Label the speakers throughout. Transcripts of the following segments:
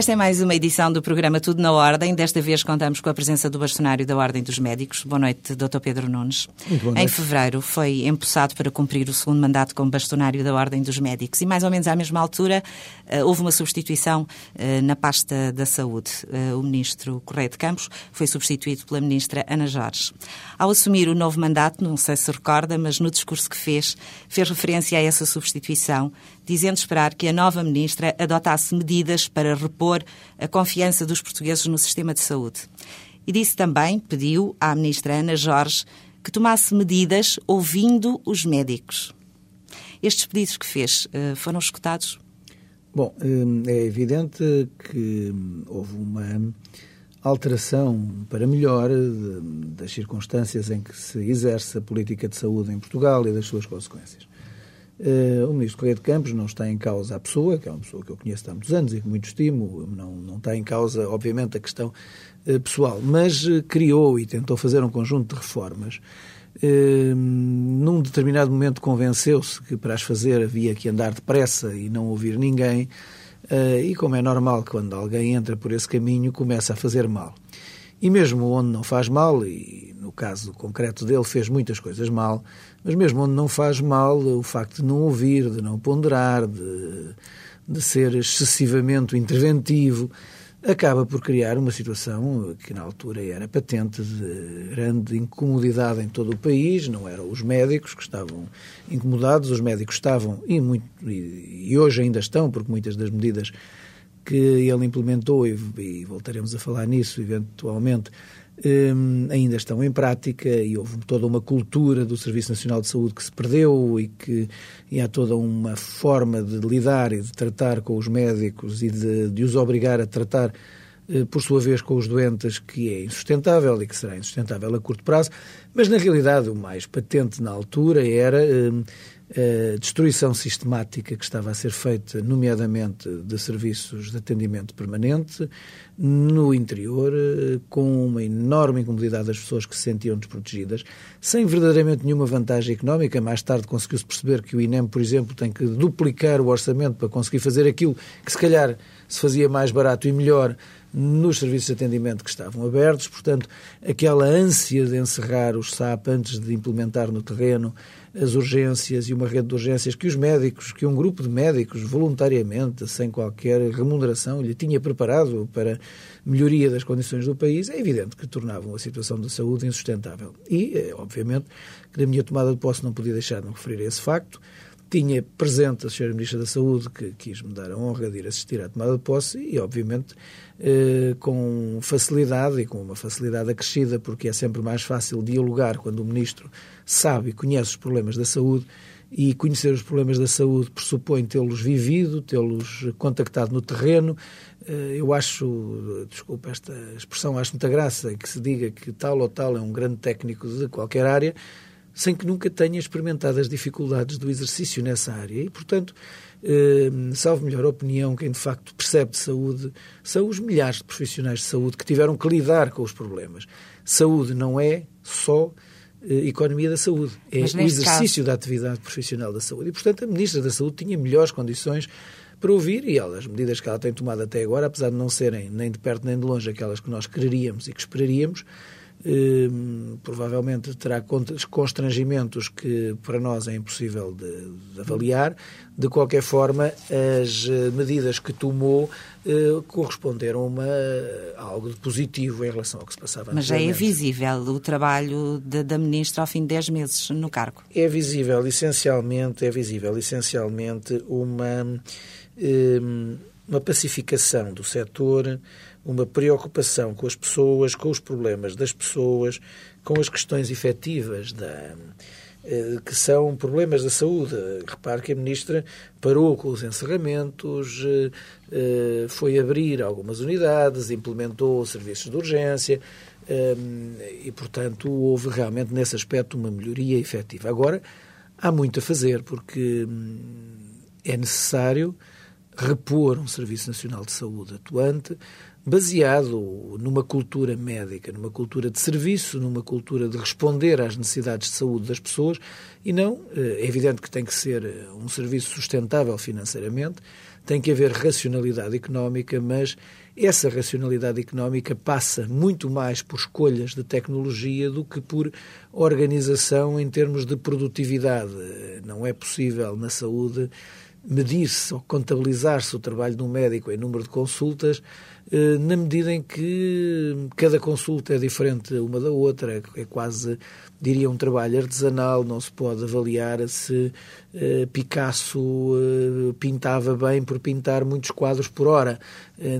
Speaker 1: Esta é mais uma edição do programa Tudo na Ordem. Desta vez contamos com a presença do bastonário da Ordem dos Médicos. Boa noite, Dr. Pedro Nunes.
Speaker 2: Muito boa noite.
Speaker 1: Em fevereiro foi empossado para cumprir o segundo mandato como bastonário da Ordem dos Médicos e mais ou menos à mesma altura eh, houve uma substituição eh, na pasta da Saúde. Eh, o ministro Correia de Campos foi substituído pela ministra Ana Jorge. Ao assumir o novo mandato, não sei se recorda, mas no discurso que fez, fez referência a essa substituição, dizendo esperar que a nova ministra adotasse medidas para repor a confiança dos portugueses no sistema de saúde. E disse também, pediu à ministra Ana Jorge que tomasse medidas ouvindo os médicos. Estes pedidos que fez eh, foram escutados?
Speaker 2: Bom, eh, é evidente que houve uma alteração para melhor das circunstâncias em que se exerce a política de saúde em Portugal e das suas consequências. Uh, o ministro Correia de Campos não está em causa a pessoa, que é uma pessoa que eu conheço há muitos anos e que muito estimo, não, não está em causa, obviamente, a questão uh, pessoal, mas uh, criou e tentou fazer um conjunto de reformas. num determinado momento convenceu-se que para as fazer havia que andar depressa e não ouvir ninguém, e como é normal, quando alguém entra por esse caminho, começa a fazer mal. E mesmo onde não faz mal, e no caso concreto dele fez muitas coisas mal, mas mesmo onde não faz mal, o facto de não ouvir, de não ponderar, de, de ser excessivamente interventivo, acaba por criar uma situação que na altura era patente de grande incomodidade em todo o país, não eram os médicos que estavam incomodados, os médicos estavam e, muito, e hoje ainda estão, porque muitas das medidas que ele implementou, e, e voltaremos a falar nisso eventualmente, um, ainda estão em prática e houve toda uma cultura do Serviço Nacional de Saúde que se perdeu e que e há toda uma forma de lidar e de tratar com os médicos e de, de os obrigar a tratar, uh, por sua vez, com os doentes que é insustentável e que será insustentável a curto prazo, mas na realidade o mais patente na altura era a destruição sistemática que estava a ser feita, nomeadamente de serviços de atendimento permanente, no interior, com uma enorme incomodidade das pessoas que se sentiam desprotegidas, sem verdadeiramente nenhuma vantagem económica. Mais tarde conseguiu-se perceber que o INEM, por exemplo, tem que duplicar o orçamento para conseguir fazer aquilo que, se calhar, se fazia mais barato e melhor nos serviços de atendimento que estavam abertos. Portanto, aquela ânsia de encerrar os SAP antes de implementar no terreno as urgências e uma rede de urgências que os médicos, que um grupo de médicos, voluntariamente, sem qualquer remuneração, lhe tinha preparado para melhoria das condições do país, é evidente que tornavam a situação da saúde insustentável. E, eh, obviamente, que na minha tomada de posse não podia deixar de me referir a esse facto. Tinha presente a Sra. Ministra da Saúde, que quis me dar a honra de ir assistir à tomada de posse e, obviamente, eh, com facilidade e com uma facilidade acrescida, porque é sempre mais fácil dialogar quando o Ministro sabe e conhece os problemas da saúde e conhecer os problemas da saúde pressupõe tê-los vivido, tê-los contactado no terreno. Eh, eu acho, desculpa esta expressão, acho muita graça que se diga que tal ou tal é um grande técnico de qualquer área, sem que nunca tenha experimentado as dificuldades do exercício nessa área. E, portanto, eh, salvo melhor opinião, quem de facto percebe de saúde são os milhares de profissionais de saúde que tiveram que lidar com os problemas. Saúde não é só eh, economia da saúde, é o exercício caso... da atividade profissional da saúde. E, portanto, a Ministra da Saúde tinha melhores condições para ouvir e ela, as medidas que ela tem tomado até agora, apesar de não serem nem de perto nem de longe aquelas que nós quereríamos e que esperaríamos, provavelmente terá constrangimentos que para nós é impossível de, de, avaliar. De qualquer forma, as eh, medidas que tomou eh, corresponderam a, uma, a algo de positivo em relação ao que se passava
Speaker 1: Mas já é visível o trabalho de, da Ministra ao fim de 10 meses no cargo?
Speaker 2: É visível, essencialmente, é visível, essencialmente, uma, hum, uma pacificação do setor uma preocupação com as pessoas, com os problemas das pessoas, com as questões efetivas da, eh, que são problemas da saúde. Repare que a Ministra parou com os encerramentos, eh, eh, foi abrir algumas unidades, implementou serviços de urgência e, portanto, houve realmente nesse aspecto uma melhoria efetiva. Agora, há muito a fazer, porque hum, é necessário repor um Serviço Nacional de Saúde atuante, baseado numa cultura médica, numa cultura de serviço, numa cultura de responder às necessidades de saúde das pessoas e não, eh, é evidente que tem que ser eh, um serviço sustentável financeiramente, tem que haver racionalidade económica, mas essa racionalidade económica passa muito mais por escolhas de tecnologia do que por organização em termos de produtividade. Não é possível na saúde medir-se ou contabilizar-se o trabalho de um médico em número de consultas, eh, na medida em que cada consulta é diferente uma da outra, é quase diria, um trabalho artesanal, não se pode avaliar se uh, Picasso uh, pintava bem por pintar muitos quadros por hora.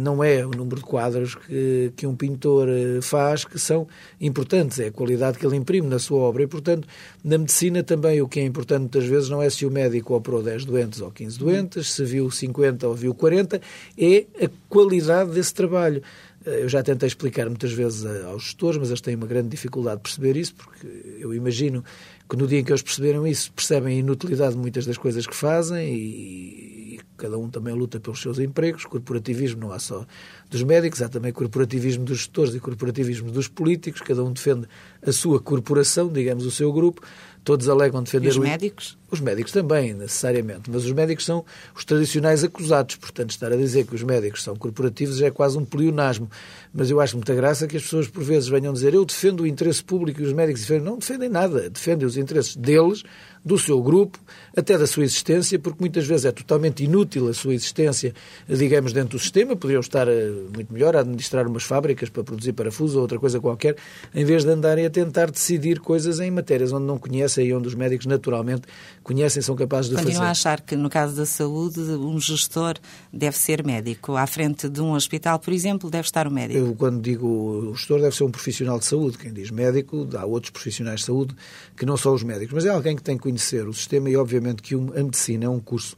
Speaker 2: Não é o número de quadros que, que um pintor faz que são importantes, é a qualidade que ele imprime na sua obra. E, portanto, na medicina também o que é importante muitas vezes não é se o médico operou 10 doentes ou 15 doentes, se viu 50 ou viu 40, é a qualidade desse trabalho. Eu já tentei explicar muitas vezes aos gestores, mas eles têm uma grande dificuldade de perceber isso, porque eu imagino que no dia em que eles perceberam isso, percebem a inutilidade de muitas das coisas que fazem e, e cada um também luta pelos seus empregos. Corporativismo não há só dos médicos, há também corporativismo dos gestores e corporativismo dos políticos. Cada um defende a sua corporação, digamos, o seu grupo. Todos alegam defender... E
Speaker 1: os médicos?
Speaker 2: Os médicos também, necessariamente. Mas os médicos são os tradicionais acusados. Portanto, estar a dizer que os médicos são corporativos é quase um pleonasmo. Mas eu acho muita graça que as pessoas, por vezes, venham dizer eu defendo o interesse público e os médicos defendem. Não defendem nada. Defendem os interesses deles, do seu grupo, até da sua existência, porque muitas vezes é totalmente inútil a sua existência, digamos, dentro do sistema. Poderiam estar eh, muito melhor a administrar umas fábricas para produzir parafusos ou outra coisa qualquer, em vez de andarem a tentar decidir coisas em matérias onde não conhecem e onde os médicos naturalmente conhecem, são capazes de
Speaker 1: Continuo
Speaker 2: fazer.
Speaker 1: a achar que, no caso da saúde, um gestor deve ser médico. À frente de um hospital, por exemplo, deve estar o médico.
Speaker 2: Eu, quando digo o gestor, deve ser um profissional de saúde. Quem diz médico, há outros profissionais de saúde que não são os médicos. Mas é alguém que tem que conhecer o sistema e, obviamente, que a medicina é um curso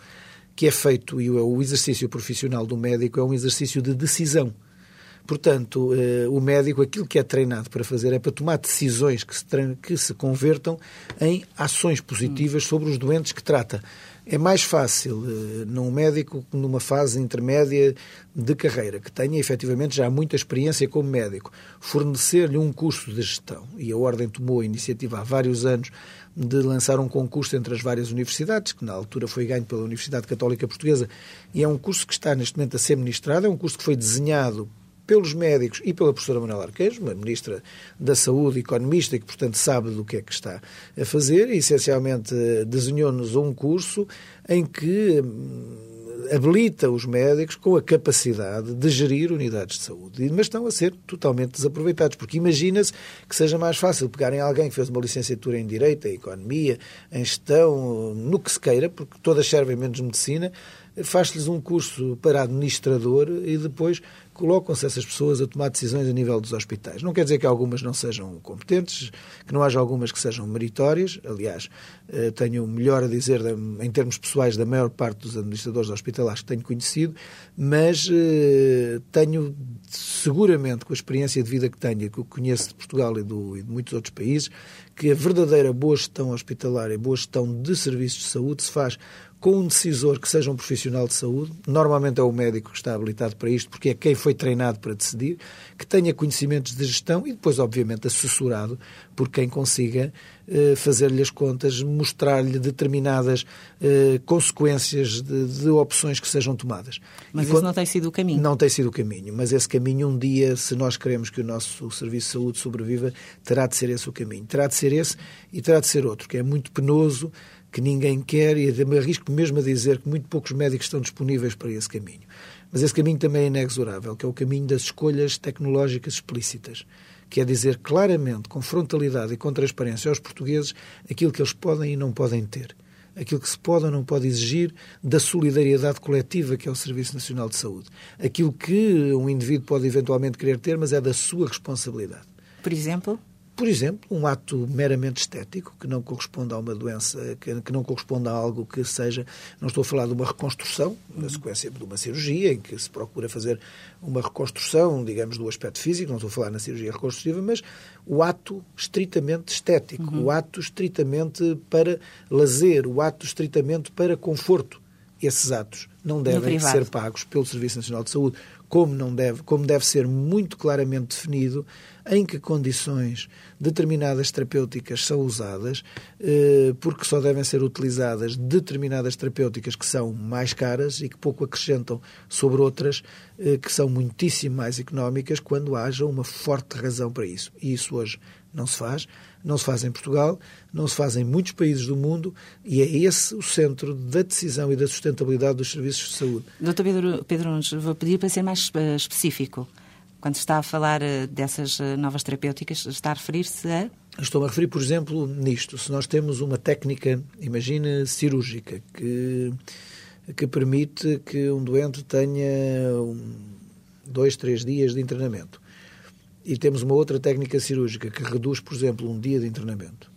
Speaker 2: que é feito, e o exercício profissional do médico é um exercício de decisão. Portanto, eh, o médico, aquilo que é treinado para fazer é para tomar decisões que se, que se convertam em ações positivas sobre os doentes que trata. É mais fácil eh, num médico numa fase intermédia de carreira, que tenha efetivamente já muita experiência como médico, fornecer-lhe um curso de gestão. E a Ordem tomou a iniciativa há vários anos de lançar um concurso entre as várias universidades, que na altura foi ganho pela Universidade Católica Portuguesa, e é um curso que está neste momento a ser ministrado, é um curso que foi desenhado pelos médicos e pela professora Manuela Arquejo, uma ministra da Saúde, economista, e que, portanto, sabe do que é que está a fazer, e essencialmente desenhou-nos um curso em que hum, habilita os médicos com a capacidade de gerir unidades de saúde, mas estão a ser totalmente desaproveitados, porque imagina-se que seja mais fácil pegarem alguém que fez uma licenciatura em Direito, em Economia, em Gestão, no que se queira, porque todas servem menos medicina, faz-lhes um curso para administrador e depois colocam-se essas pessoas a tomar decisões a nível dos hospitais. Não quer dizer que algumas não sejam competentes, que não haja algumas que sejam meritórias. Aliás, eh, tenho melhor a dizer em termos pessoais da maior parte dos administradores hospitalares que tenho conhecido, mas eh, tenho seguramente, com a experiência de vida que tenho, que eu conheço de Portugal e, e de muitos outros países, que a verdadeira boa gestão hospitalar e boa gestão de serviços de saúde se faz com um decisor que seja um profissional de saúde, normalmente é o médico que está habilitado para isto, porque é quem foi treinado para decidir, que tenha conhecimentos de gestão e depois, obviamente, assessorado por quem consiga eh, fazer-lhe as contas, mostrar-lhe determinadas eh, consequências de, de, opções que sejam tomadas.
Speaker 1: Mas isso não tem sido o caminho.
Speaker 2: Não tem sido o caminho, mas esse caminho, um dia, se nós queremos que o nosso Serviço de Saúde sobreviva, terá de ser esse o caminho. Terá de ser esse e terá de ser outro, que é muito penoso, que ninguém quer e me arrisco mesmo a dizer que muito poucos médicos estão disponíveis para esse caminho. Mas esse caminho também é inexorável, que é o caminho das escolhas tecnológicas explícitas, que é dizer claramente, com frontalidade e com transparência aos portugueses aquilo que eles podem e não podem ter, aquilo que se pode ou não pode exigir da solidariedade coletiva que é o Serviço Nacional de Saúde, aquilo que um indivíduo pode eventualmente querer ter, mas é da sua responsabilidade.
Speaker 1: Por exemplo?
Speaker 2: Por exemplo, um ato meramente estético, que não corresponde a uma doença, que, que, não corresponde a algo que seja. Não estou a falar de uma reconstrução, na sequência de uma cirurgia, em que se procura fazer uma reconstrução, digamos, do aspecto físico, não estou a falar na cirurgia reconstrutiva, mas o ato estritamente estético, uhum. o ato estritamente para lazer, o ato estritamente para conforto. Esses atos não devem ser pagos pelo Serviço Nacional de Saúde como não deve, como deve ser muito claramente definido em que condições determinadas terapêuticas são usadas, eh, porque só devem ser utilizadas determinadas terapêuticas que são mais caras e que pouco acrescentam sobre outras eh, que são muitíssimo mais económicas quando haja uma forte razão para isso. E isso hoje não se faz, não se faz em Portugal, não se faz em muitos países do mundo e é esse o centro da decisão e da sustentabilidade dos serviços de saúde.
Speaker 1: Doutor Pedro, Pedro Nunes, vou pedir para ser mais uh, específico. Quando está a falar uh, dessas uh, novas terapêuticas, está a referir-se a...
Speaker 2: Estou-me a referir, por exemplo, nisto. Se nós temos uma técnica, imagina, cirúrgica, que, que permite que um doente tenha um, dois, três dias de internamento e temos uma outra técnica cirúrgica que reduz, por exemplo, um dia de internamento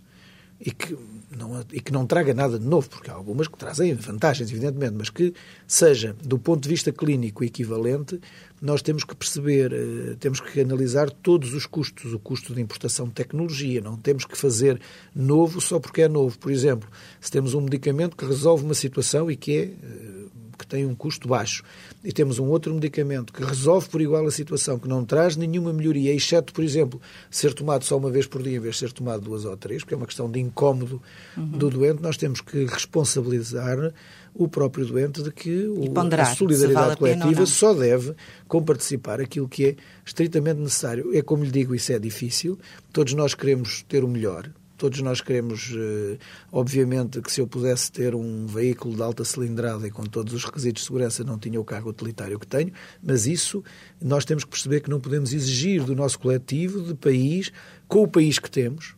Speaker 2: e que não, e que não traga nada de novo, porque há algumas que trazem vantagens, evidentemente, mas que seja, do ponto de vista clínico, equivalente, nós temos que perceber, eh, temos que analisar todos os custos, o custo de importação de tecnologia, não temos que fazer novo só porque é novo. Por exemplo, se temos um medicamento que resolve uma situação e que é eh, que tem um custo baixo, e temos um outro medicamento que resolve por igual a situação, que não traz nenhuma melhoria, exceto, por exemplo, ser tomado só uma vez por dia em vez de ser tomado duas ou três, porque é uma questão de incómodo uhum. do doente, nós temos que responsabilizar o próprio doente de que o, ponderar, a solidariedade vale coletiva a só deve comparticipar aquilo que é estritamente necessário. É como lhe digo, isso é difícil. Todos nós queremos ter o melhor, Todos nós queremos, eh, obviamente, que se eu pudesse ter um veículo de alta cilindrada e com todos os requisitos de segurança não tinha o carro utilitário que tenho, mas isso nós temos que perceber que não podemos exigir do nosso coletivo de país, com o país que temos,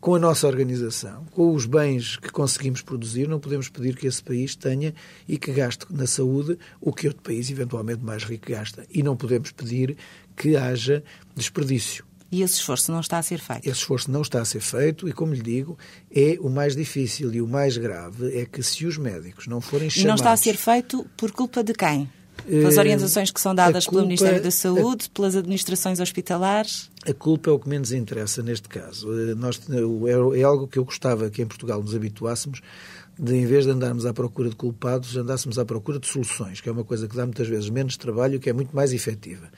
Speaker 2: com a nossa organização, com os bens que conseguimos produzir, não podemos pedir que esse país tenha e que gaste na saúde o que outro país eventualmente mais rico gasta. E não podemos pedir que haja desperdício.
Speaker 1: E esse esforço não está a ser feito?
Speaker 2: Esse esforço não está a ser feito e, como lhe digo, é o mais difícil e o mais grave é que se os médicos não forem chamados...
Speaker 1: E não está a ser feito por culpa de quem? Pelas eh, orientações que são dadas culpa, pelo Ministério da Saúde, a, pelas administrações hospitalares?
Speaker 2: A culpa é o que menos interessa neste caso. Eh, nós, é, é algo que eu gostava que em Portugal nos habituássemos de, em vez de andarmos à procura de culpados, andássemos à procura de soluções, que é uma coisa que dá muitas vezes menos trabalho e que é muito mais efetiva.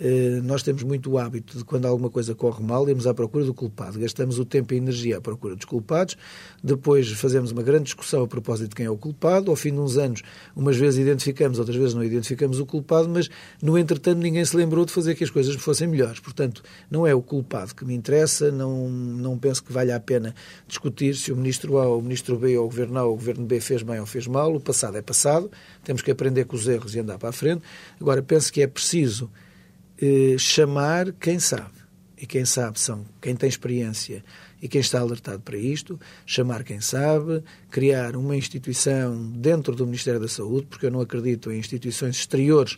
Speaker 2: Eh, nós temos muito o hábito de, quando alguma coisa corre mal, irmos à procura do culpado. Gastamos o tempo e a energia à procura dos culpados, depois fazemos uma grande discussão a propósito de quem é o culpado. Ao fim de uns anos, umas vezes identificamos, outras vezes não identificamos o culpado, mas no entretanto ninguém se lembrou de fazer que as coisas fossem melhores. Portanto, não é o culpado que me interessa, não, não penso que valha a pena discutir se o ministro A ou o ministro B ou o governo A ou o governo B fez bem ou fez mal. O passado é passado, temos que aprender com os erros e andar para a frente. Agora, penso que é preciso eh, chamar quem sabe. E quem sabe são quem tem experiência e quem está alertado para isto, chamar quem sabe, criar uma instituição dentro do Ministério da Saúde, porque eu não acredito em instituições exteriores,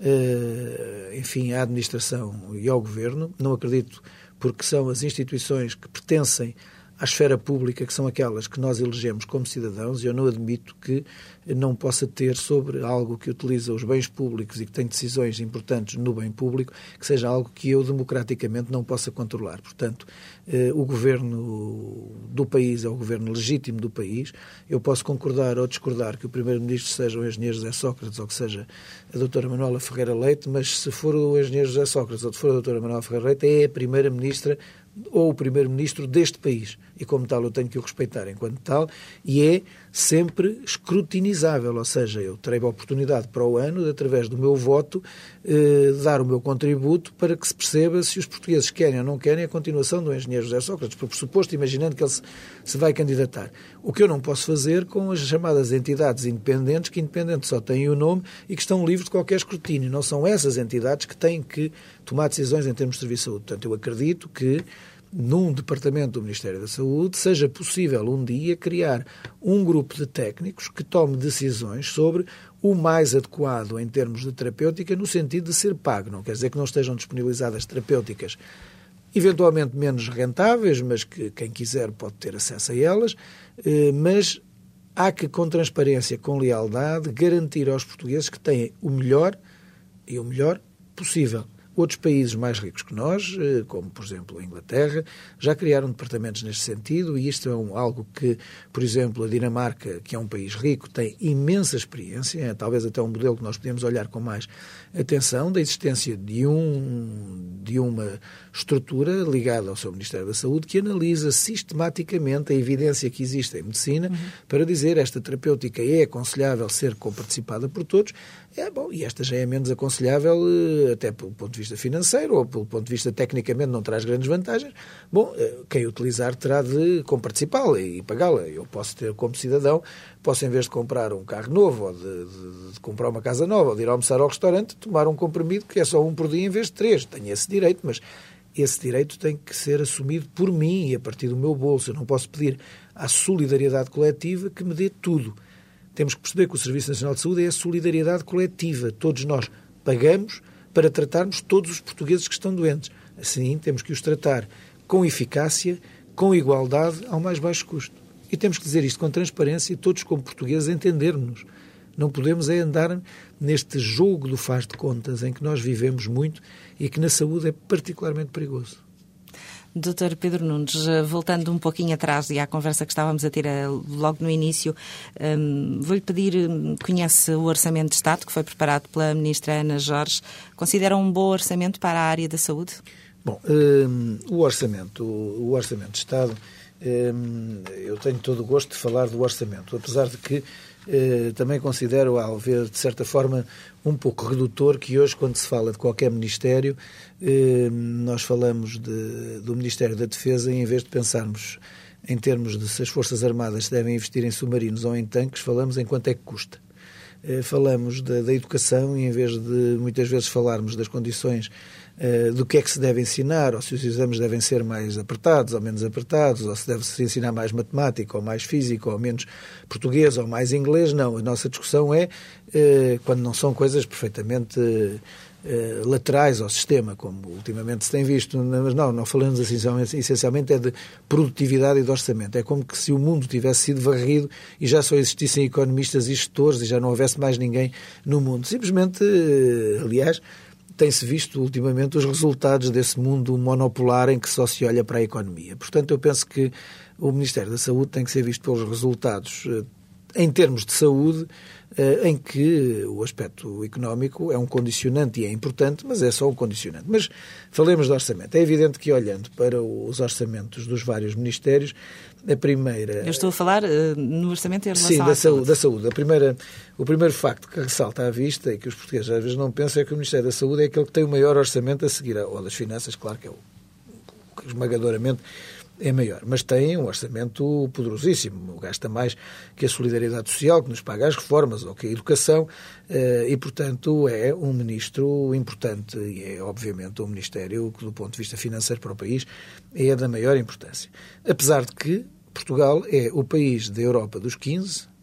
Speaker 2: eh, enfim, à administração e ao governo, não acredito porque são as instituições que pertencem à esfera pública, que são aquelas que nós elegemos como cidadãos, e eu não admito que não possa ter sobre algo que utiliza os bens públicos e que tem decisões importantes no bem público, que seja algo que eu democraticamente não possa controlar. Portanto, eh, o governo do país é o governo legítimo do país. Eu posso concordar ou discordar que o primeiro-ministro seja o engenheiro José Sócrates ou que seja a doutora Manuela Ferreira Leite, mas se for o engenheiro José Sócrates ou se for a doutora Manuela Ferreira Leite, é a primeira-ministra ou o primeiro-ministro deste país. E como tal eu tenho que o respeitar enquanto tal, e é sempre escrutinizável, ou seja, eu terei a oportunidade para o ano de, através do meu voto, eh, dar o meu contributo para que se perceba se os portugueses querem ou não querem a continuação do engenheiro José Sócrates, por pressuposto, imaginando que ele se, se vai candidatar. O que eu não posso fazer com as chamadas entidades independentes, que independentes só têm o nome e que estão livres de qualquer escrutínio. Não são essas entidades que têm que tomar decisões em termos de serviço de saúde. Portanto, eu acredito que num departamento do Ministério da Saúde, seja possível um dia criar um grupo de técnicos que tome decisões sobre o mais adequado em termos de terapêutica, no sentido de ser pago. Não quer dizer que não estejam disponibilizadas terapêuticas eventualmente menos rentáveis, mas que quem quiser pode ter acesso a elas, eh, mas há que, com transparência, com lealdade, garantir aos portugueses que têm o melhor e o melhor possível Outros países mais ricos que nós, eh, como por exemplo a Inglaterra, já criaram departamentos neste sentido e isto é um, algo que, por exemplo, a Dinamarca, que é um país rico, tem imensa experiência, é talvez até um modelo que nós podemos olhar com mais atenção da existência de, um, de uma estrutura ligada ao seu Ministério da Saúde que analisa sistematicamente a evidência que existe em medicina uhum. para dizer esta terapêutica é aconselhável ser comparticipada por todos. É bom, e esta já é menos aconselhável eh, até pelo ponto de vista financeiro ou pelo ponto de vista tecnicamente não traz grandes vantagens. Bom, eh, quem utilizar terá de comparticipá-la e pagá-la. Eu posso ter como cidadão, posso em vez de comprar um carro novo ou de, de, de comprar uma casa nova ou de ir almoçar ao restaurante, tomar um comprimido que é só um por dia em vez de três. Tenho esse direito, mas esse direito tem que ser assumido por mim e a partir do meu bolso. Eu não posso pedir à solidariedade coletiva que me dê tudo. Temos que perceber que o Serviço Nacional de Saúde é a solidariedade coletiva. Todos nós pagamos para tratarmos todos os portugueses que estão doentes. Assim, temos que os tratar com eficácia, com igualdade, ao mais baixo custo. E temos que dizer isto com transparência e todos, como portugueses, entendermos. Não podemos é andar neste jogo do faz de contas em que nós vivemos muito e que na saúde é particularmente perigoso.
Speaker 1: Doutor Pedro Nunes, eh, voltando um pouquinho atrás e à conversa que estávamos a ter eh, logo no início, um, vou-lhe pedir, hum, conhece o Orçamento de Estado que foi preparado pela Ministra Ana Jorge, considera um bom orçamento para a área da saúde?
Speaker 2: Bom, um, o orçamento, o, orçamento de Estado, um, eu tenho todo o gosto de falar do orçamento, apesar de que eh, também considero, ao ver, de certa forma, um pouco redutor que hoje, quando se fala de qualquer Ministério, eh, nós falamos de, do Ministério da Defesa e em vez de pensarmos em termos de se as Forças Armadas devem investir em submarinos ou em tanques, falamos em quanto é que custa. Eh, falamos da, da educação e em vez de muitas vezes falarmos das condições do que é que se deve ensinar, ou se os exames devem ser mais apertados ou menos apertados, ou se deve-se ensinar mais matemática ou mais física ou menos português ou mais inglês, não. A nossa discussão é uh, quando não são coisas perfeitamente uh, laterais ao sistema, como ultimamente se tem visto, mas não, não falamos assim, essencialmente é de produtividade e de orçamento. É como se o mundo tivesse sido varrido e já só existissem economistas e gestores e já não houvesse mais ninguém no mundo. Simplesmente, aliás, tem-se visto ultimamente os resultados desse mundo monopolar em que só se olha para a economia. Portanto, eu penso que o Ministério da Saúde tem que ser visto pelos resultados eh, em termos de saúde, eh, em que o aspecto económico é um condicionante e é importante, mas é só um condicionante. Mas falemos de orçamento. É evidente que, olhando para os orçamentos dos vários ministérios, a primeira.
Speaker 1: Eu estou a falar uh, no orçamento em relação
Speaker 2: Sim, da
Speaker 1: à saúde.
Speaker 2: da saúde. A primeira, o primeiro facto que ressalta à vista e que os portugueses às vezes não pensam é que o Ministério da Saúde é aquele que tem o maior orçamento a seguir, ou das finanças, claro que é o esmagadoramente é maior, mas tem um orçamento poderosíssimo, gasta mais que a solidariedade social, que nos paga as reformas ou que a educação, eh, e, portanto, é um ministro importante e é, obviamente, um ministério que, do ponto de vista financeiro para o país, é da maior importância. Apesar de que Portugal é o país da Europa dos 15, eh,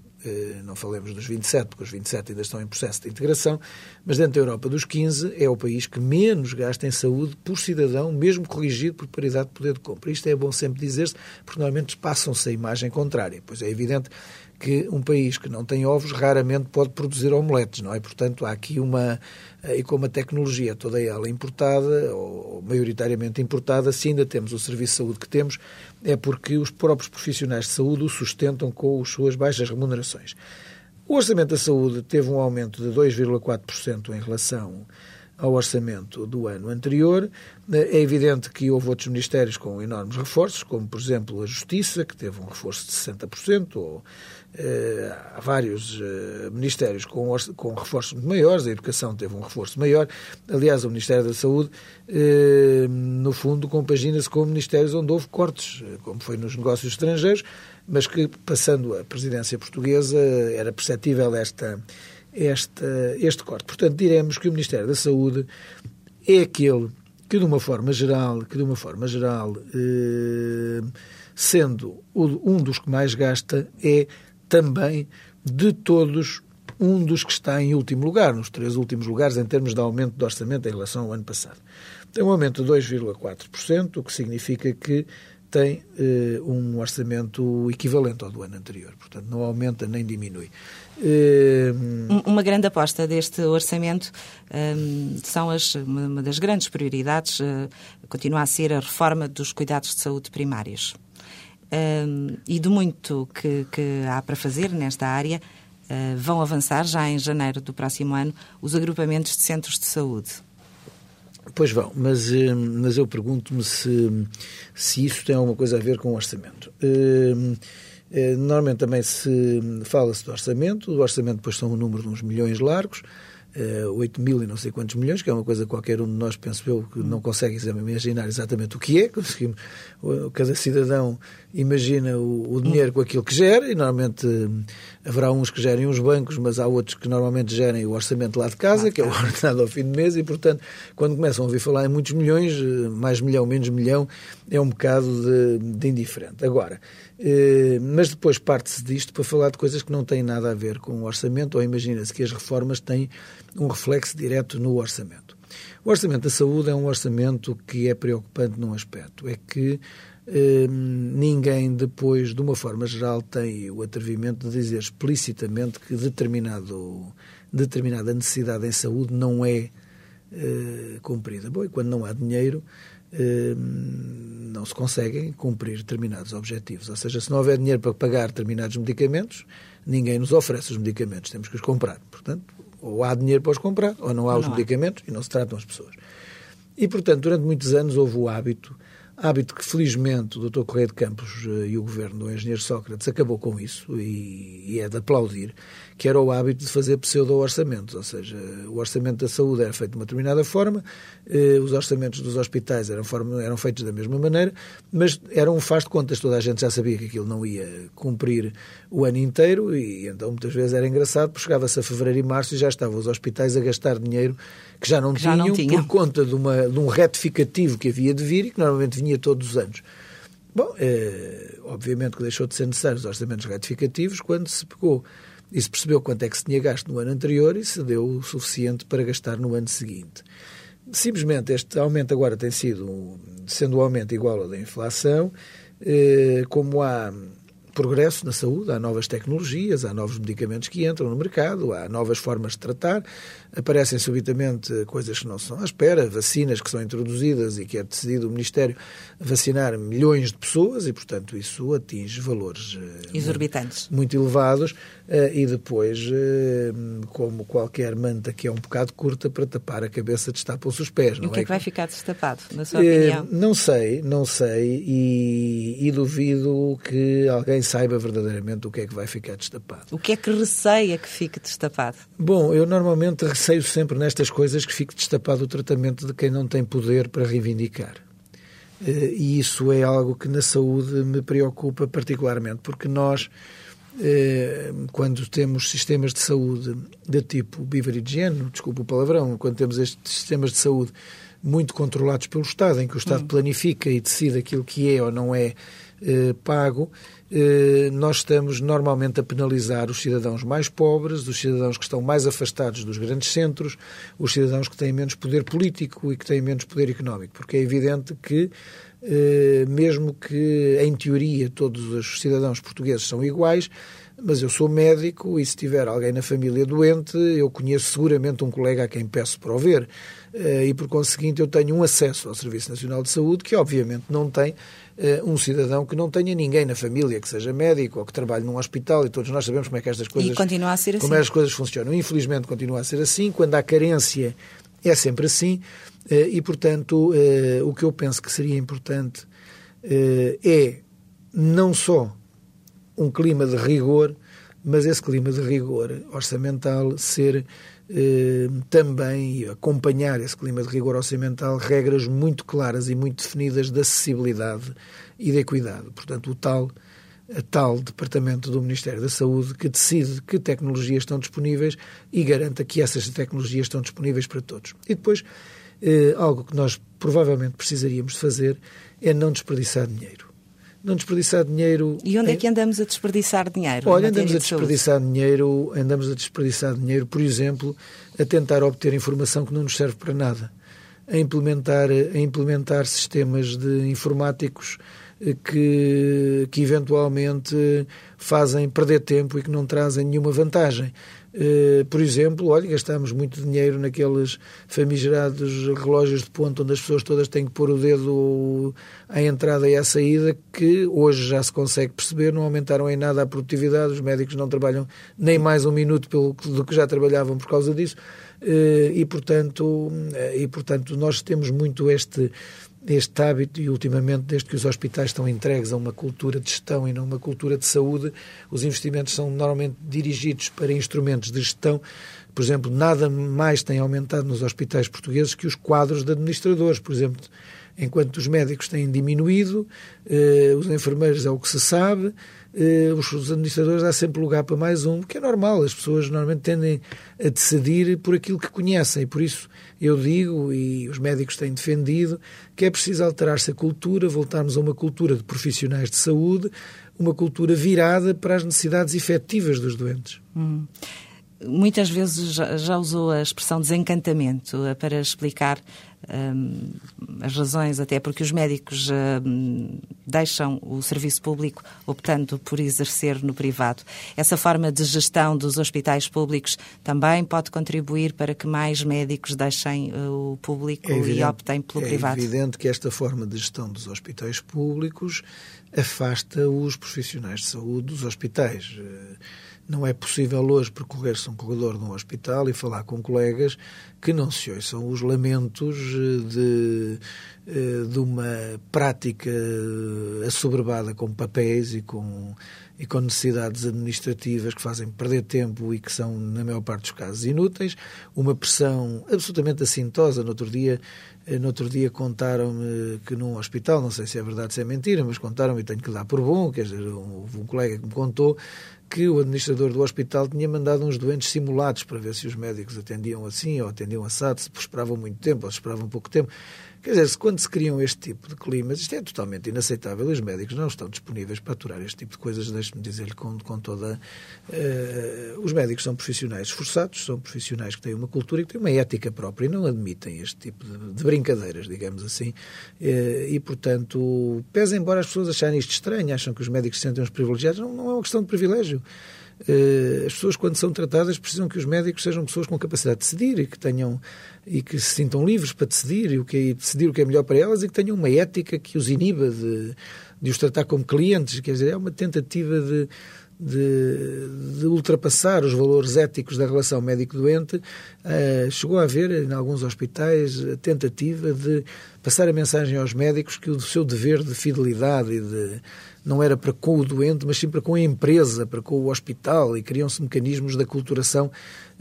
Speaker 2: não falemos dos 27, porque os 27 ainda estão em processo de integração, mas dentro da Europa dos 15 é o país que menos gasta em saúde por cidadão, mesmo corrigido por paridade de poder de compra. Isto é bom sempre dizer-se, porque normalmente passam-se a imagem contrária. Pois é evidente que um país que não tem ovos raramente pode produzir omeletes, não é? Portanto, há aqui uma. E como a tecnologia toda ela importada, ou maioritariamente importada, se ainda temos o serviço de saúde que temos, é porque os próprios profissionais de saúde o sustentam com as suas baixas remunerações. O orçamento da saúde teve um aumento de 2,4% em relação ao orçamento do ano anterior. É evidente que houve outros ministérios com enormes reforços, como, por exemplo, a Justiça, que teve um reforço de 60%, ou eh, há vários eh, ministérios com, com reforços muito maiores, a Educação teve um reforço maior. Aliás, o Ministério da Saúde, eh, no fundo, compagina-se com ministérios onde houve cortes, como foi nos negócios estrangeiros, mas que, passando a presidência portuguesa, era perceptível esta, esta, este corte. Portanto, diremos que o Ministério da Saúde é aquele que, de uma forma geral, que de uma forma geral, sendo um dos que mais gasta, é também de todos um dos que está em último lugar, nos três últimos lugares em termos de aumento do orçamento em relação ao ano passado. Tem um aumento de 2,4%, o que significa que tem eh, um orçamento equivalente ao do ano anterior. Portanto, não aumenta nem diminui.
Speaker 1: Eh, uma grande aposta deste orçamento um, são as, uma das grandes prioridades, uh, continua a ser a reforma dos cuidados de saúde primários. Um, e de muito que, que, há para fazer nesta área, uh, vão avançar já em janeiro do próximo ano os agrupamentos de centros de saúde.
Speaker 2: Pois vão, mas, mas eu pergunto-me se, se isso tem alguma coisa a ver com o orçamento. Uh, normalmente também se fala-se do orçamento, o orçamento depois são um número de uns milhões largos, 8 eh, mil e não sei quantos milhões, que é uma coisa que qualquer um de nós, penso eu, que não consegue imaginar exatamente o que é. Cada cidadão imagina o, o dinheiro com aquilo que gera, e normalmente eh, haverá uns que gerem os bancos, mas há outros que normalmente gerem o orçamento lá de casa, que é o ordenado ao fim de mês, e portanto, quando começam a ouvir falar em muitos milhões, eh, mais milhão, menos milhão, é um bocado de, de indiferente. Agora, mas depois parte-se disto para falar de coisas que não têm nada a ver com o orçamento, ou imagina-se que as reformas têm um reflexo direto no orçamento. O orçamento da saúde é um orçamento que é preocupante num aspecto, é que eh, ninguém depois, de uma forma geral, tem o atrevimento de dizer explicitamente que determinado, determinada necessidade em saúde não é eh, cumprida. Bom, e quando não há dinheiro, eh, não se conseguem cumprir determinados objetivos. Ou seja, se não houver dinheiro para pagar determinados medicamentos, ninguém nos oferece os medicamentos, temos que os comprar. Portanto, ou há dinheiro para os comprar, ou não há não os há. medicamentos e não se tratam as pessoas. E, portanto, durante muitos anos houve o hábito Hábito que, felizmente, o Dr. Correia de Campos eh, e o governo do engenheiro Sócrates acabou com isso e, é de aplaudir, que era o hábito de fazer pseudo-orçamentos, ou seja, o orçamento da saúde era feito de uma determinada forma, eh, os orçamentos dos hospitais eram, eram feitos da mesma maneira, mas era um faz de contas, toda a gente já sabia que aquilo não ia cumprir o ano inteiro e então muitas vezes era engraçado, porque chegava-se a fevereiro e março e já estavam os hospitais a gastar dinheiro que já não, que tinham, já não tinham por conta de, uma, de um retificativo que havia de vir e que normalmente vinha todos os anos. Bom, é, obviamente que deixou de ser necessário os orçamentos retificativos quando se pegou e se percebeu quanto é que se tinha gasto no ano anterior e se deu o suficiente para gastar no ano seguinte. Simplesmente este aumento agora tem sido, sendo o aumento igual ao da inflação, eh, como há progresso na saúde, há novas tecnologias, há novos medicamentos que entram no mercado, há novas formas de tratar, aparecem subitamente coisas que não são à espera, vacinas que são introduzidas e que é decidido o Ministério vacinar milhões de pessoas e, portanto, isso atinge valores
Speaker 1: eh, exorbitantes,
Speaker 2: muito, muito elevados eh, e depois, eh, como qualquer manta que é um bocado curta para tapar a cabeça, destapam-se os pés.
Speaker 1: Não e o que é, é que vai ficar destapado, na sua opinião?
Speaker 2: Não sei, não sei e, e duvido que alguém saiba verdadeiramente o que é que vai ficar destapado.
Speaker 1: O que é que receia que fique destapado?
Speaker 2: Bom, eu normalmente receio sempre nestas coisas que fique destapado o tratamento de quem não tem poder para reivindicar. Eh, e isso é algo que na saúde me preocupa particularmente, porque nós, eh, quando temos sistemas de saúde de tipo bivarigiano, desculpa o palavrão, quando temos estes sistemas de saúde muito controlados pelo Estado, em que o Estado hum. planifica e decide aquilo que é ou não é eh, pago, eh, nós estamos normalmente a penalizar os cidadãos mais pobres, os cidadãos que estão mais afastados dos grandes centros, os cidadãos que têm menos poder político e que têm menos poder económico, porque é evidente que eh, mesmo que em teoria todos os cidadãos portugueses são iguais, mas eu sou médico e se tiver alguém na família doente, eu conheço seguramente um colega a quem peço para o ver. Eh, e por conseguinte eu tenho um acesso ao Serviço Nacional de Saúde que obviamente não tem eh, um cidadão que não tenha ninguém na família que seja médico ou que trabalhe num hospital e todos nós sabemos como é que estas coisas
Speaker 1: e continua a ser
Speaker 2: como
Speaker 1: assim.
Speaker 2: as coisas funcionam. Infelizmente continua a ser assim. Quando há carência é sempre assim eh, e portanto o que eu penso que seria importante é não só um clima de rigor, mas esse clima de rigor orçamental ser eh, também acompanhar esse clima de rigor orçamental regras muito claras e muito definidas de acessibilidade e de equidade. Portanto, o tal a tal departamento do Ministério da Saúde que decide que tecnologias estão disponíveis e garanta que essas tecnologias estão disponíveis para todos. E depois, eh, algo que nós provavelmente precisaríamos fazer é não desperdiçar dinheiro não desperdiçar dinheiro.
Speaker 1: E onde é que andamos a desperdiçar dinheiro?
Speaker 2: Olha, andamos a desperdiçar dinheiro, andamos a desperdiçar dinheiro, por exemplo, a tentar obter informação que não nos serve para nada, a implementar, a implementar sistemas de informáticos que, que eventualmente fazem perder tempo e que não trazem nenhuma vantagem. Eh, por exemplo, olha, gastamos muito dinheiro naqueles famigerados relógios de ponto onde as pessoas todas têm que pôr o dedo à entrada e à saída, que hoje já se consegue perceber, não aumentaram em nada a produtividade, os médicos não trabalham nem mais um minuto pelo, do que já trabalhavam por causa disso, eh, e portanto, eh, e, portanto nós temos muito este este hábito e ultimamente desde que os hospitais estão entregues a uma cultura de gestão e não uma cultura de saúde, os investimentos são normalmente dirigidos para instrumentos de gestão. Por exemplo, nada mais tem aumentado nos hospitais portugueses que os quadros de administradores, por exemplo, enquanto os médicos têm diminuído, eh, os enfermeiros é o que se sabe, os administradores há sempre lugar para mais um, que é normal, as pessoas normalmente tendem a decidir por aquilo que conhecem, e por isso eu digo, e os médicos têm defendido, que é preciso alterar-se a cultura, voltarmos a uma cultura de profissionais de saúde, uma cultura virada para as necessidades efetivas dos doentes.
Speaker 1: Hum. Muitas vezes já, usou a expressão desencantamento eh, para explicar um, as razões, até porque os médicos um, deixam o serviço público optando por exercer no privado. Essa forma de gestão dos hospitais públicos também pode contribuir para que mais médicos deixem uh, o público é evidente, e optem pelo
Speaker 2: é
Speaker 1: privado.
Speaker 2: É evidente que esta forma de gestão dos hospitais públicos afasta os profissionais de saúde dos hospitais. Não é possível hoje percorrer-se um corredor de um hospital e falar com colegas que não se ouçam os lamentos eh, de, eh, de uma prática assoberbada com papéis e com, e com necessidades administrativas que fazem perder tempo e que são, na maior parte dos casos, inúteis. Uma pressão absolutamente assintosa. No outro dia, eh, no outro dia contaram-me que num hospital, não sei se é verdade ou se é mentira, mas contaram-me e tenho que dar por bom, quer dizer, houve um colega que me contou que o administrador do hospital tinha mandado uns doentes simulados para ver se os médicos atendiam assim ou atendiam assado, se esperavam muito tempo ou se esperavam pouco tempo. Quer dizer, quando se criam este tipo de climas, isto é totalmente inaceitável. Os médicos não estão disponíveis para aturar este tipo de coisas, deixe-me dizer-lhe com, com toda. Uh, os médicos são profissionais esforçados, são profissionais que têm uma cultura e que têm uma ética própria e não admitem este tipo de, de brincadeiras, digamos assim. Uh, e, portanto, pese embora as pessoas acharem isto estranho, acham que os médicos se sentem uns privilegiados, não, não é uma questão de privilégio. Uh, as pessoas, quando são tratadas, precisam que os médicos sejam pessoas com capacidade de decidir e que tenham e que se sintam livres para decidir e o que é, decidir o que é melhor para elas e que tenham uma ética que os iniba de, de os tratar como clientes. Quer dizer, é uma tentativa de, de, de, ultrapassar os valores éticos da relação médico-doente, uh, chegou a haver em alguns hospitais a tentativa de passar a mensagem aos médicos que o seu dever de fidelidade e de não era para com o doente, mas sim para com a empresa, para com o hospital, e criam-se mecanismos de aculturação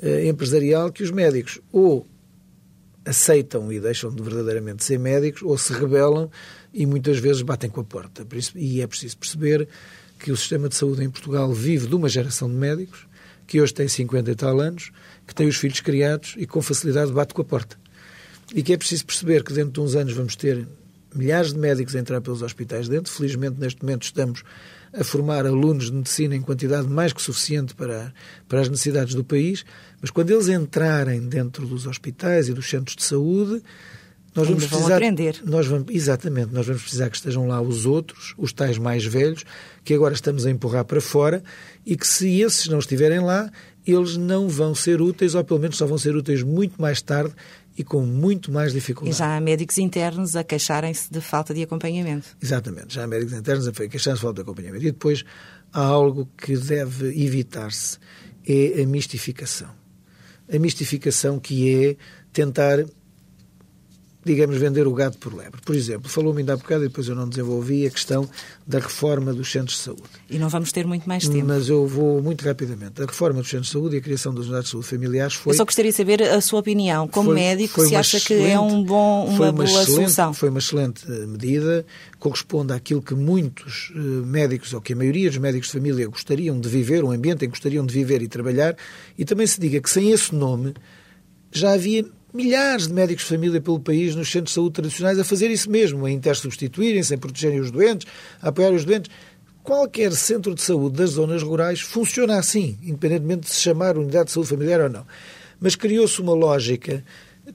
Speaker 2: uh, empresarial que os médicos ou aceitam e deixam de verdadeiramente ser médicos ou se rebelam e muitas vezes batem com a porta. E é preciso perceber que o sistema de saúde em Portugal vive de uma geração de médicos que hoje tem 50 e tal anos, que tem os filhos criados e com facilidade bate com a porta. E que é preciso perceber que dentro de uns anos vamos ter milhares de médicos a entrar pelos hospitais dentro. Felizmente, neste momento, estamos a formar alunos de medicina em quantidade mais que suficiente para, para as necessidades do país, mas quando eles entrarem dentro dos hospitais e dos centros de saúde, nós vamos precisar.
Speaker 1: aprender.
Speaker 2: Nós vamos, exatamente, nós vamos precisar que estejam lá os outros, os tais mais velhos, que agora estamos a empurrar para fora, e que se esses não estiverem lá, eles não vão ser úteis, ou pelo menos só vão ser úteis muito mais tarde e com muito mais dificuldade.
Speaker 1: E já há médicos internos a queixarem-se de falta de acompanhamento.
Speaker 2: Exatamente, já há médicos internos a queixarem-se de falta de acompanhamento. E depois há algo que deve evitar-se, é a mistificação. A mistificação que é tentar digamos, vender o gado por lebre. Por exemplo, falou-me ainda há bocado, e depois eu não desenvolvi, a questão da reforma dos centros de saúde.
Speaker 1: E não vamos ter muito mais tempo.
Speaker 2: Mas eu vou muito rapidamente. A reforma dos centros de saúde e a criação das unidades de saúde familiares foi...
Speaker 1: Eu só gostaria de saber a sua opinião. Como foi, médico, foi se acha que é um bom, uma, uma boa solução?
Speaker 2: Foi uma excelente eh, medida, corresponde àquilo que muitos uh, médicos, ou que a maioria dos médicos de família gostariam de viver, um ambiente em que gostariam de viver e trabalhar, e também se diga que sem esse nome já havia milhares de médicos de família pelo país nos centros de saúde tradicionais a fazer isso mesmo, a intersubstituírem-se, a protegerem os doentes, a apoiar os doentes. Qualquer centro de saúde das zonas rurais funciona assim, independentemente de se chamar unidade de saúde familiar ou não. Mas criou-se uma lógica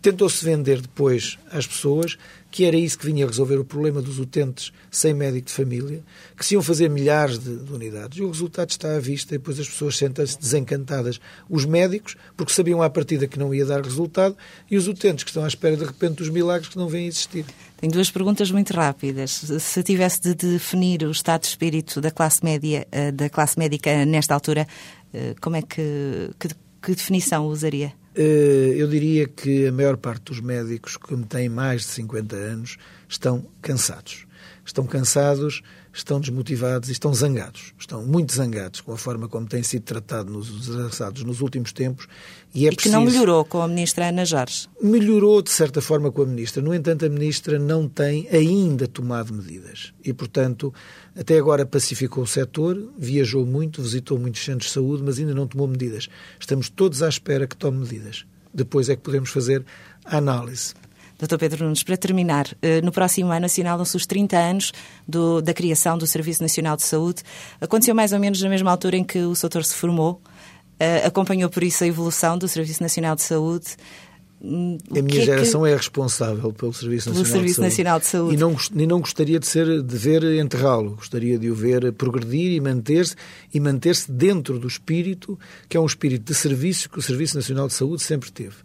Speaker 2: Tentou-se vender depois às pessoas que era isso que vinha resolver o problema dos utentes sem médico de família, que se iam fazer milhares de, de unidades. E o resultado está à vista e depois as pessoas sentem-se desencantadas. Os médicos, porque sabiam à partida que não ia dar resultado, e os utentes que estão à espera de repente dos milagres que não vêm existir.
Speaker 1: Tenho duas perguntas muito rápidas. Se tivesse de definir o estado de espírito da classe média, eh, da classe médica nesta altura, eh, como é que, que, que definição usaria?
Speaker 2: Eh, eu diria que a maior parte dos médicos que têm mais de 50 anos estão cansados. Estão cansados, estão desmotivados e estão zangados. Estão muito zangados com a forma como tem sido tratado nos desgraçados nos últimos tempos.
Speaker 1: E, é e que preciso... não melhorou com a ministra Ana Jorge.
Speaker 2: Melhorou, de certa forma, com a ministra. No entanto, a ministra não tem ainda tomado medidas. E, portanto, até agora pacificou o setor, viajou muito, visitou muitos centros de saúde, mas ainda não tomou medidas. Estamos todos à espera que tome medidas. Depois é que podemos fazer a análise.
Speaker 1: Dr. Pedro Nunes, para terminar, eh, no próximo ano assinalam-se os 30 anos do, da criação do Serviço Nacional de Saúde. Aconteceu mais ou menos na mesma altura em que o Soutor se formou. Uh, acompanhou por isso a evolução do Serviço Nacional de Saúde.
Speaker 2: Hum, a minha é geração que... é responsável pelo Serviço,
Speaker 1: Nacional, Serviço de Nacional, de Saúde.
Speaker 2: E não, e não gostaria de, ser, de ver enterrá-lo. Gostaria de o ver progredir e manter-se e manter-se dentro do espírito, que é um espírito de serviço que o Serviço Nacional de Saúde sempre teve.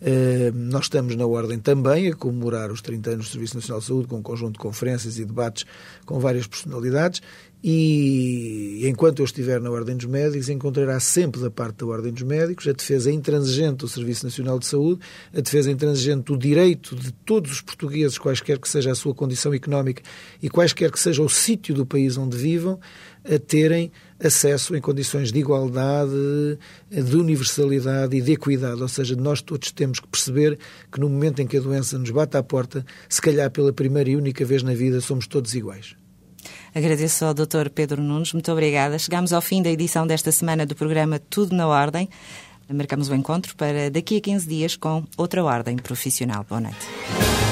Speaker 2: Uh, nós estamos na ordem também a comemorar os 30 anos do Serviço Nacional de Saúde com um conjunto de conferências e debates com várias personalidades. E enquanto eu estiver na Ordem dos Médicos, encontrará sempre da parte da Ordem dos Médicos a defesa intransigente do Serviço Nacional de Saúde, a defesa intransigente do direito de todos os portugueses, quaisquer que seja a sua condição económica e quaisquer que seja o sítio do país onde vivam, a terem acesso em condições de igualdade, de universalidade e de equidade. Ou seja, nós todos temos que perceber que no momento em que a doença nos bate à porta, se calhar pela primeira e única vez na vida, somos todos iguais.
Speaker 1: Agradeço ao Dr. Pedro Nunes, muito obrigada. Chegamos ao fim da edição desta semana do programa Tudo na Ordem. Marcamos o encontro para daqui a 15 dias com outra ordem profissional. Boa noite.